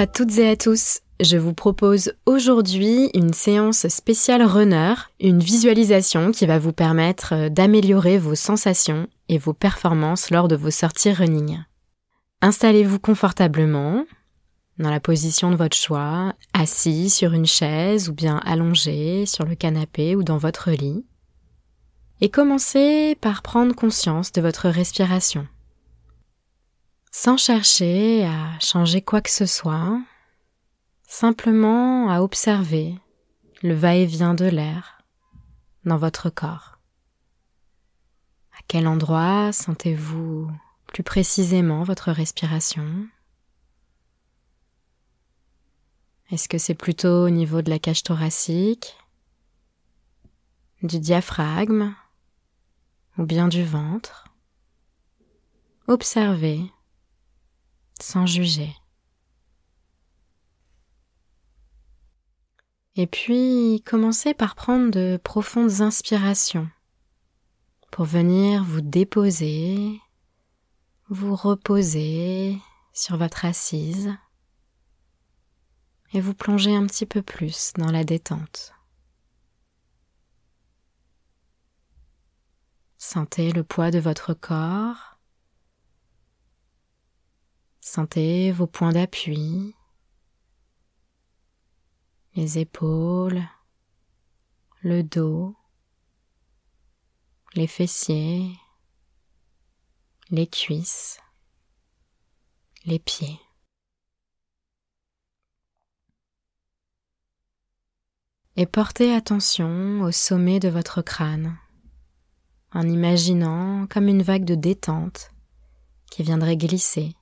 À toutes et à tous. Je vous propose aujourd'hui une séance spéciale runner, une visualisation qui va vous permettre euh, d'améliorer vos sensations et vos performances lors de vos sorties running. Installez-vous confortablement, dans la position de votre choix, assis sur une chaise ou bien allongé sur le canapé ou dans votre lit. Et commencez par prendre conscience de votre respiration. Sans chercher à changer quoi que ce soit, simplement à observer le va-et-vient de l'air dans votre corps. À quel endroit sentez-vous plus précisément votre respiration? Est-ce que c'est plutôt au niveau de la cage thoracique, du diaphragme ou bien du ventre? Observez sans juger. Et puis commencez par prendre de profondes inspirations pour venir vous déposer, vous reposer sur votre assise et vous plonger un petit peu plus dans la détente. Sentez le poids de votre corps. Sentez vos points d'appui, les épaules, le dos, les fessiers, les cuisses, les pieds. et portez attention au sommet de votre crâne, en imaginant comme une vague de détente qui viendrait glisser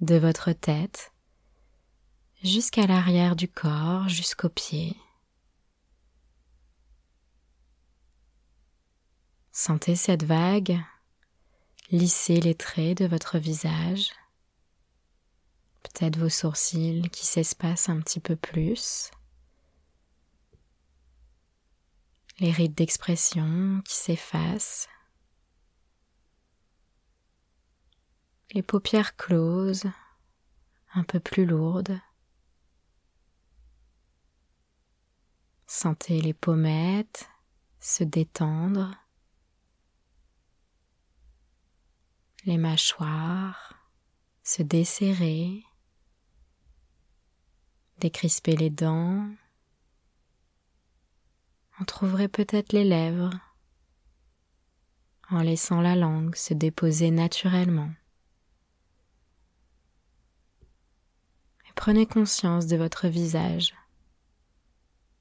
de votre tête jusqu'à l'arrière du corps, jusqu'aux pieds. Sentez cette vague lisser les traits de votre visage, peut-être vos sourcils qui s'espacent un petit peu plus. les rides d'expression qui s'effacent, les paupières closes, un peu plus lourdes. Sentez les pommettes se détendre, les mâchoires se desserrer, décrisper les dents, on trouverait peut-être les lèvres en laissant la langue se déposer naturellement. Prenez conscience de votre visage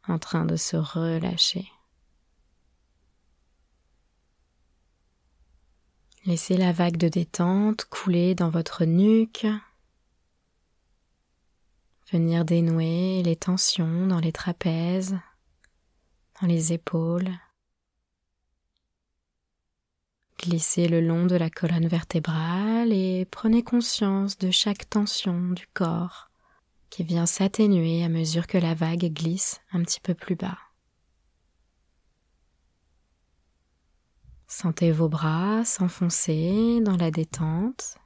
en train de se relâcher. Laissez la vague de détente couler dans votre nuque, venir dénouer les tensions dans les trapèzes, dans les épaules. Glissez le long de la colonne vertébrale et prenez conscience de chaque tension du corps qui vient s'atténuer à mesure que la vague glisse un petit peu plus bas. Sentez vos bras s'enfoncer dans la détente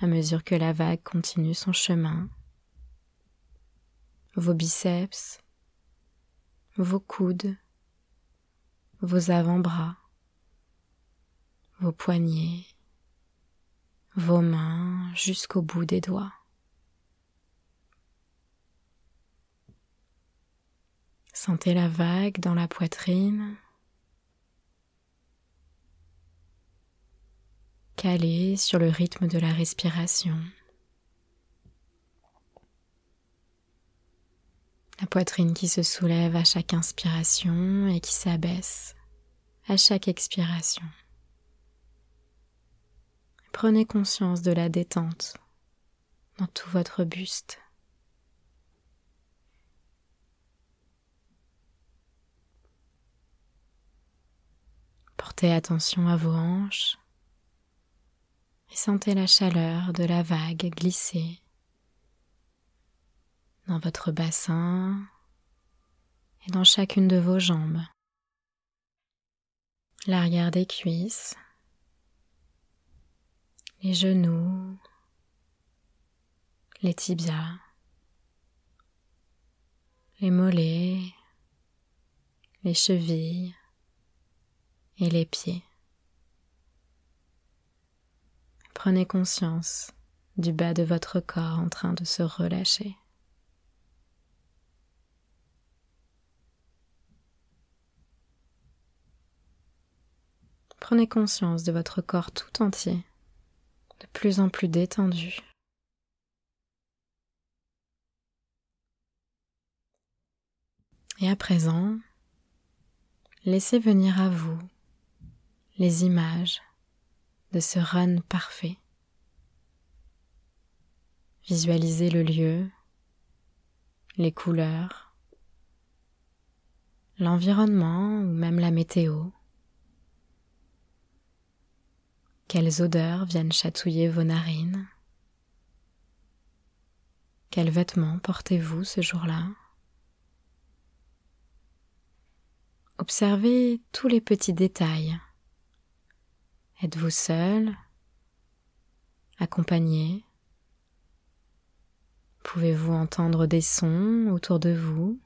à mesure que la vague continue son chemin. Vos biceps, vos coudes, vos avant-bras, vos poignets, vos mains jusqu'au bout des doigts. Sentez la vague dans la poitrine, calée sur le rythme de la respiration. La poitrine qui se soulève à chaque inspiration et qui s'abaisse à chaque expiration. Prenez conscience de la détente dans tout votre buste. Attention à vos hanches et sentez la chaleur de la vague glisser dans votre bassin et dans chacune de vos jambes. L'arrière des cuisses, les genoux, les tibias, les mollets, les chevilles et les pieds. Prenez conscience du bas de votre corps en train de se relâcher. Prenez conscience de votre corps tout entier, de plus en plus détendu. Et à présent, laissez venir à vous les images de ce run parfait. Visualisez le lieu, les couleurs, l'environnement ou même la météo. Quelles odeurs viennent chatouiller vos narines? Quels vêtements portez-vous ce jour-là? Observez tous les petits détails. Êtes-vous seul Accompagné? Pouvez-vous entendre des sons autour de vous?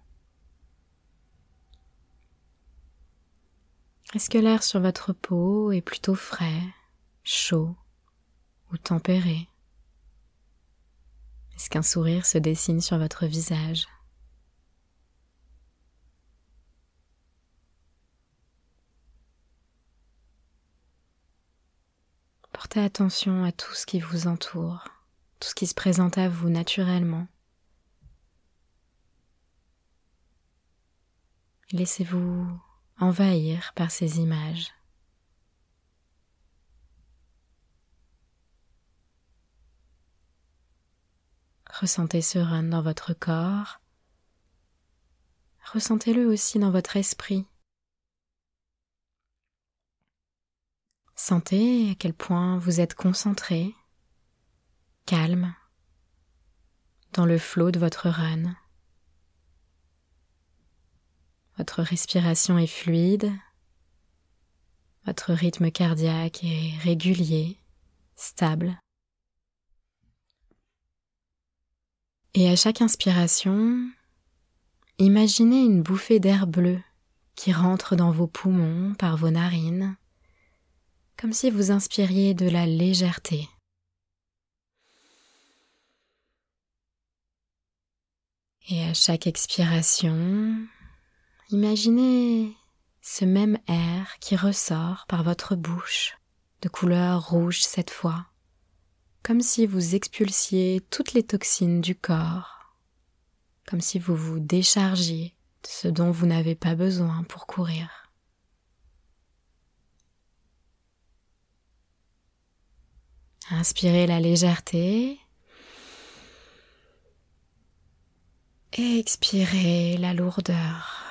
Est-ce que l'air sur votre peau est plutôt frais, chaud ou tempéré? Est-ce qu'un sourire se dessine sur votre visage? Portez attention à tout ce qui vous entoure, tout ce qui se présente à vous naturellement. Laissez-vous envahir par ces images. Ressentez ce run dans votre corps. Ressentez-le aussi dans votre esprit. Sentez à quel point vous êtes concentré, calme, dans le flot de votre run. Votre respiration est fluide, votre rythme cardiaque est régulier, stable. Et à chaque inspiration, imaginez une bouffée d'air bleu qui rentre dans vos poumons par vos narines comme si vous inspiriez de la légèreté. Et à chaque expiration, imaginez ce même air qui ressort par votre bouche, de couleur rouge cette fois, comme si vous expulsiez toutes les toxines du corps, comme si vous vous déchargiez de ce dont vous n'avez pas besoin pour courir. Inspirez la légèreté. Et expirez la lourdeur,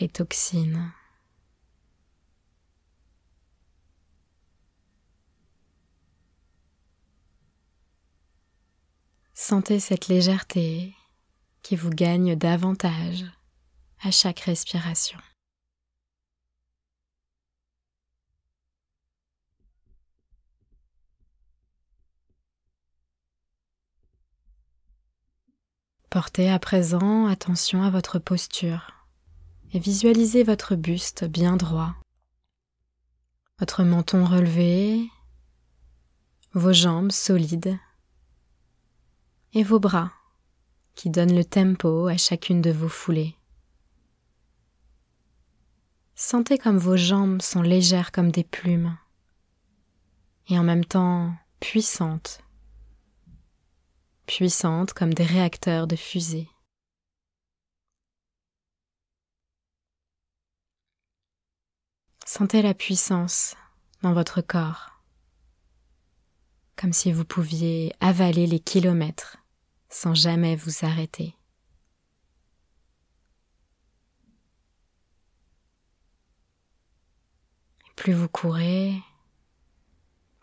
les toxines. Sentez cette légèreté qui vous gagne davantage à chaque respiration. Portez à présent attention à votre posture et visualisez votre buste bien droit, votre menton relevé, vos jambes solides et vos bras qui donnent le tempo à chacune de vos foulées. Sentez comme vos jambes sont légères comme des plumes et en même temps puissantes puissantes comme des réacteurs de fusée. Sentez la puissance dans votre corps, comme si vous pouviez avaler les kilomètres sans jamais vous arrêter. Plus vous courez,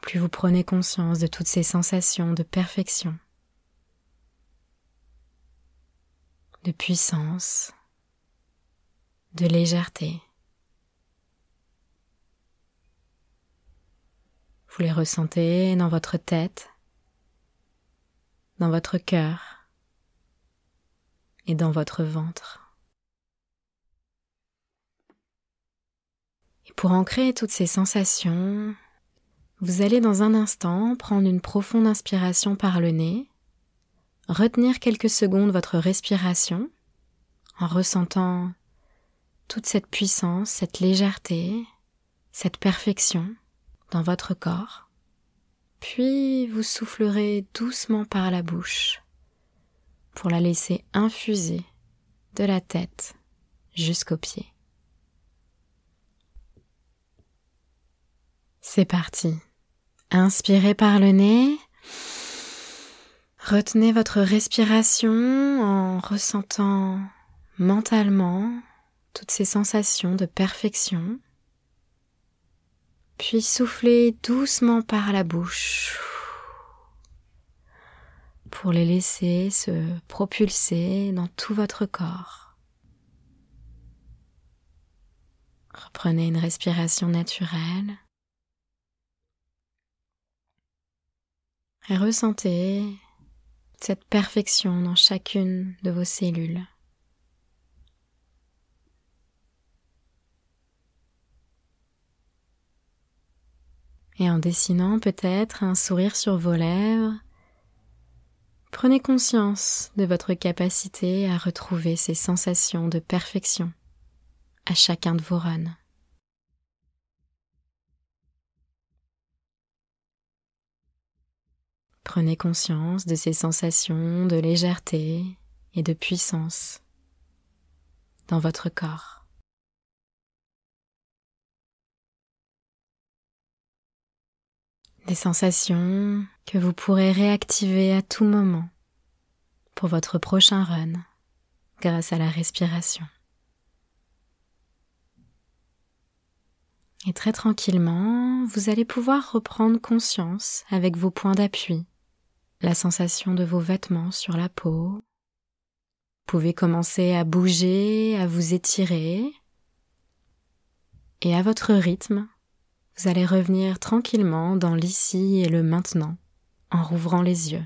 plus vous prenez conscience de toutes ces sensations de perfection de puissance, de légèreté. Vous les ressentez dans votre tête, dans votre cœur et dans votre ventre. Et pour ancrer toutes ces sensations, vous allez dans un instant prendre une profonde inspiration par le nez, retenir quelques secondes votre respiration en ressentant toute cette puissance, cette légèreté, cette perfection dans votre corps. Puis vous soufflerez doucement par la bouche pour la laisser infuser de la tête jusqu'aux pieds. C'est parti. Inspirez par le nez. Retenez votre respiration en ressentant mentalement toutes ces sensations de perfection. Puis soufflez doucement par la bouche pour les laisser se propulser dans tout votre corps. Reprenez une respiration naturelle et ressentez cette perfection dans chacune de vos cellules. Et en dessinant peut-être un sourire sur vos lèvres, prenez conscience de votre capacité à retrouver ces sensations de perfection à chacun de vos runs. Prenez conscience de ces sensations de légèreté et de puissance dans votre corps. des sensations que vous pourrez réactiver à tout moment pour votre prochain run grâce à la respiration. Et très tranquillement, vous allez pouvoir reprendre conscience avec vos points d'appui, la sensation de vos vêtements sur la peau. Vous pouvez commencer à bouger, à vous étirer, et à votre rythme, vous allez revenir tranquillement dans l'ici et le maintenant en rouvrant les yeux.